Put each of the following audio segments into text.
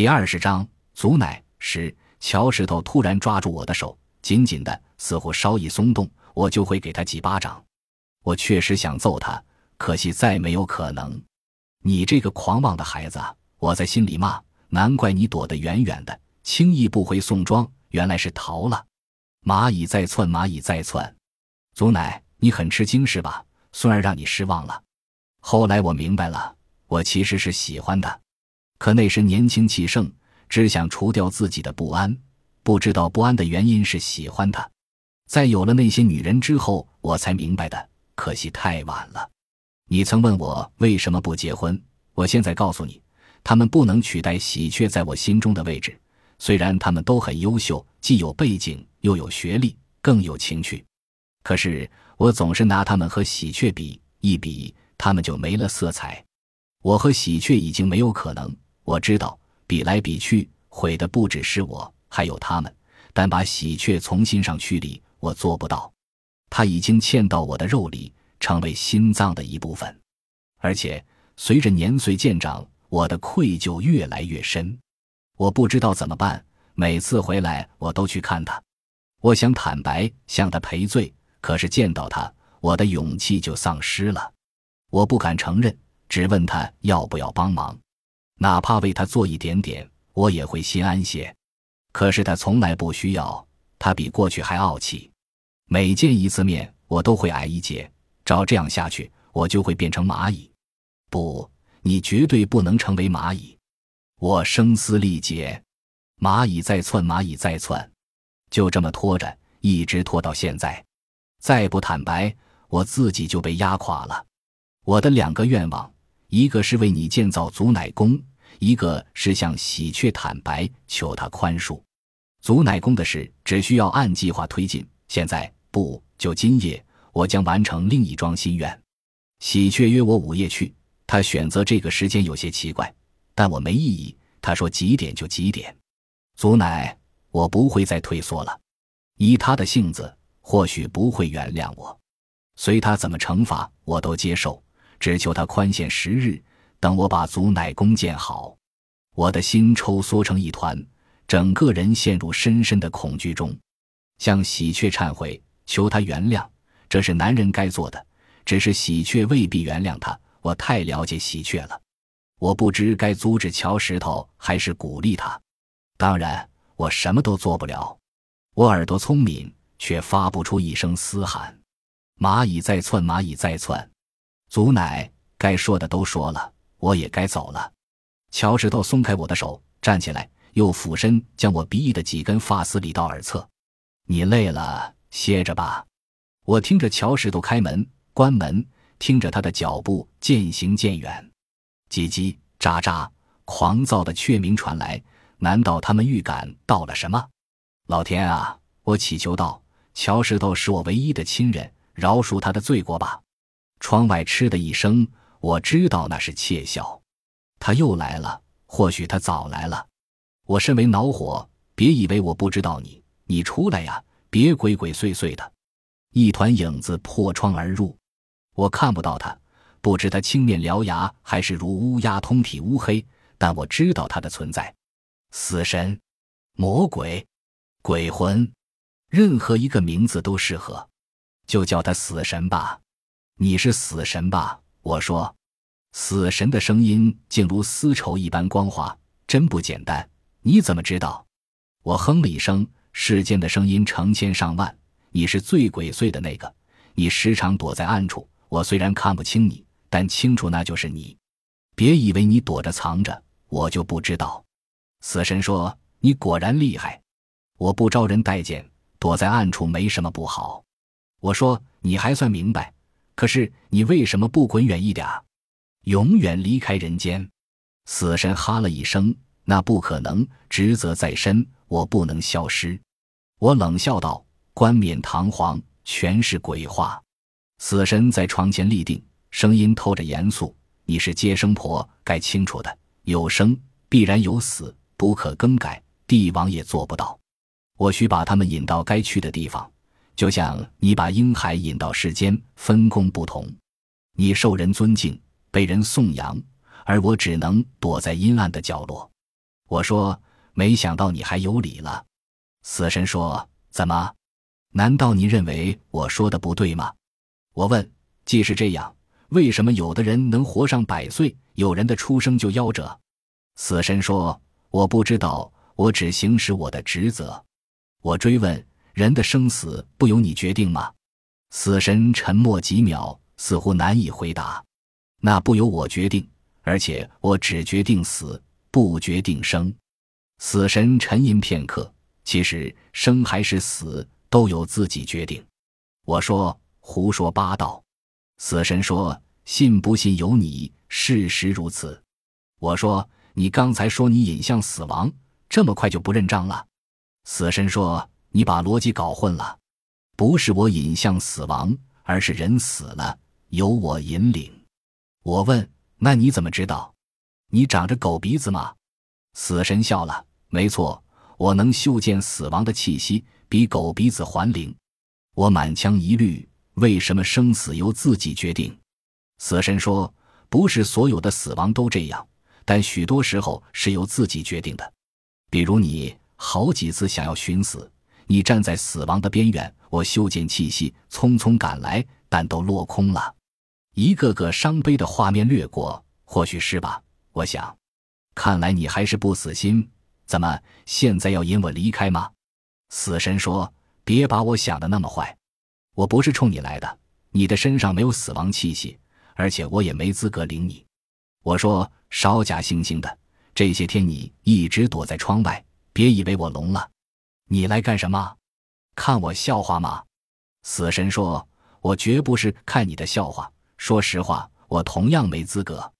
第二十章祖奶时，乔石头突然抓住我的手，紧紧的，似乎稍一松动，我就会给他几巴掌。我确实想揍他，可惜再没有可能。你这个狂妄的孩子，我在心里骂。难怪你躲得远远的，轻易不回宋庄，原来是逃了。蚂蚁在窜，蚂蚁在窜。祖奶，你很吃惊是吧？孙儿让你失望了。后来我明白了，我其实是喜欢的，可那时年轻气盛，只想除掉自己的不安，不知道不安的原因是喜欢他。在有了那些女人之后，我才明白的。可惜太晚了。你曾问我为什么不结婚，我现在告诉你，他们不能取代喜鹊在我心中的位置。虽然他们都很优秀，既有背景，又有学历，更有情趣，可是我总是拿他们和喜鹊比，一比。他们就没了色彩，我和喜鹊已经没有可能。我知道比来比去毁的不只是我，还有他们。但把喜鹊从心上驱离，我做不到。它已经嵌到我的肉里，成为心脏的一部分。而且随着年岁渐长，我的愧疚越来越深。我不知道怎么办。每次回来，我都去看他。我想坦白，向他赔罪，可是见到他，我的勇气就丧失了。我不敢承认，只问他要不要帮忙，哪怕为他做一点点，我也会心安些。可是他从来不需要，他比过去还傲气。每见一次面，我都会矮一截。照这样下去，我就会变成蚂蚁。不，你绝对不能成为蚂蚁。我声嘶力竭，蚂蚁在窜，蚂蚁在窜，就这么拖着，一直拖到现在。再不坦白，我自己就被压垮了。我的两个愿望，一个是为你建造祖乃宫，一个是向喜鹊坦白，求他宽恕。祖乃公的事只需要按计划推进。现在不，就今夜，我将完成另一桩心愿。喜鹊约我午夜去，他选择这个时间有些奇怪，但我没异议。他说几点就几点。祖乃，我不会再退缩了。以他的性子，或许不会原谅我，随他怎么惩罚，我都接受。只求他宽限十日，等我把祖乃弓箭好。我的心抽缩成一团，整个人陷入深深的恐惧中，向喜鹊忏悔，求他原谅，这是男人该做的。只是喜鹊未必原谅他，我太了解喜鹊了。我不知该阻止乔石头，还是鼓励他。当然，我什么都做不了。我耳朵聪明，却发不出一声嘶喊。蚂蚁在窜，蚂蚁在窜。祖奶，该说的都说了，我也该走了。乔石头松开我的手，站起来，又俯身将我鼻翼的几根发丝理到耳侧。你累了，歇着吧。我听着乔石头开门、关门，听着他的脚步渐行渐远，叽叽喳喳，狂躁的雀鸣传来。难道他们预感到了什么？老天啊！我祈求道：“乔石头是我唯一的亲人，饶恕他的罪过吧。”窗外嗤的一声，我知道那是窃笑。他又来了，或许他早来了。我甚为恼火，别以为我不知道你。你出来呀，别鬼鬼祟祟的。一团影子破窗而入，我看不到他，不知他青面獠牙还是如乌鸦通体乌黑，但我知道他的存在。死神、魔鬼、鬼魂，任何一个名字都适合，就叫他死神吧。你是死神吧？我说，死神的声音竟如丝绸一般光滑，真不简单。你怎么知道？我哼了一声。世间的声音成千上万，你是最鬼祟的那个。你时常躲在暗处，我虽然看不清你，但清楚那就是你。别以为你躲着藏着，我就不知道。死神说：“你果然厉害。”我不招人待见，躲在暗处没什么不好。我说：“你还算明白。”可是你为什么不滚远一点永远离开人间？死神哈了一声：“那不可能，职责在身，我不能消失。”我冷笑道：“冠冕堂皇，全是鬼话。”死神在床前立定，声音透着严肃：“你是接生婆，该清楚的。有生必然有死，不可更改。帝王也做不到。我需把他们引到该去的地方。”就像你把婴孩引到世间，分工不同，你受人尊敬，被人颂扬，而我只能躲在阴暗的角落。我说：“没想到你还有理了。”死神说：“怎么？难道你认为我说的不对吗？”我问：“既是这样，为什么有的人能活上百岁，有人的出生就夭折？”死神说：“我不知道，我只行使我的职责。”我追问：“人的生死不由你决定吗？”死神沉默几秒，似乎难以回答。那不由我决定，而且我只决定死。不决定生，死神沉吟片刻。其实生还是死都由自己决定。我说胡说八道。死神说：“信不信由你，事实如此。”我说：“你刚才说你引向死亡，这么快就不认账了？”死神说：“你把逻辑搞混了，不是我引向死亡，而是人死了，由我引领。”我问：“那你怎么知道？”你长着狗鼻子吗？死神笑了。没错，我能嗅见死亡的气息，比狗鼻子还灵。我满腔疑虑：为什么生死由自己决定？死神说：不是所有的死亡都这样，但许多时候是由自己决定的。比如你好几次想要寻死，你站在死亡的边缘，我嗅见气息，匆匆赶来，但都落空了。一个个伤悲的画面掠过，或许是吧。我想，看来你还是不死心。怎么，现在要引我离开吗？死神说：“别把我想的那么坏，我不是冲你来的。你的身上没有死亡气息，而且我也没资格领你。”我说：“少假惺惺的，这些天你一直躲在窗外，别以为我聋了。你来干什么？看我笑话吗？”死神说：“我绝不是看你的笑话。说实话，我同样没资格。”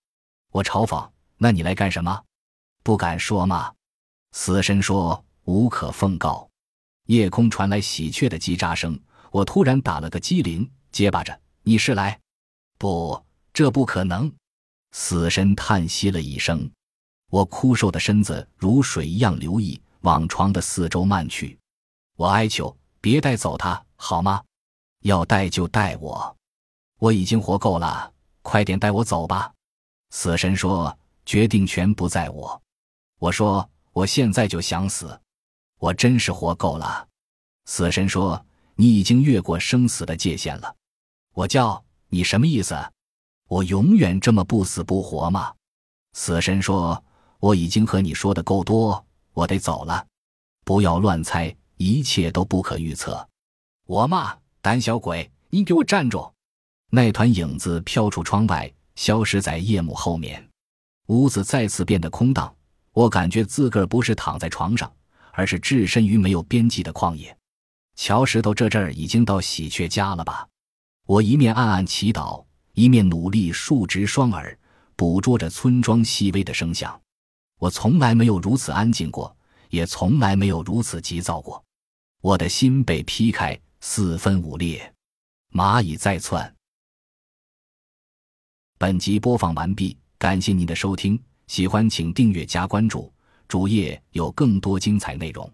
我嘲讽。那你来干什么？不敢说吗？死神说：“无可奉告。”夜空传来喜鹊的叽喳声，我突然打了个激灵，结巴着：“你是来？”不，这不可能。死神叹息了一声，我枯瘦的身子如水一样流溢，往床的四周漫去。我哀求：“别带走他，好吗？要带就带我，我已经活够了，快点带我走吧。”死神说。决定权不在我，我说我现在就想死，我真是活够了。死神说：“你已经越过生死的界限了。”我叫你什么意思？我永远这么不死不活吗？死神说：“我已经和你说的够多，我得走了。不要乱猜，一切都不可预测。”我骂胆小鬼，你给我站住！那团影子飘出窗外，消失在夜幕后面。屋子再次变得空荡，我感觉自个儿不是躺在床上，而是置身于没有边际的旷野。乔石头这阵儿已经到喜鹊家了吧？我一面暗暗祈祷，一面努力竖直双耳，捕捉着村庄细微的声响。我从来没有如此安静过，也从来没有如此急躁过。我的心被劈开，四分五裂，蚂蚁在窜。本集播放完毕。感谢您的收听，喜欢请订阅加关注，主页有更多精彩内容。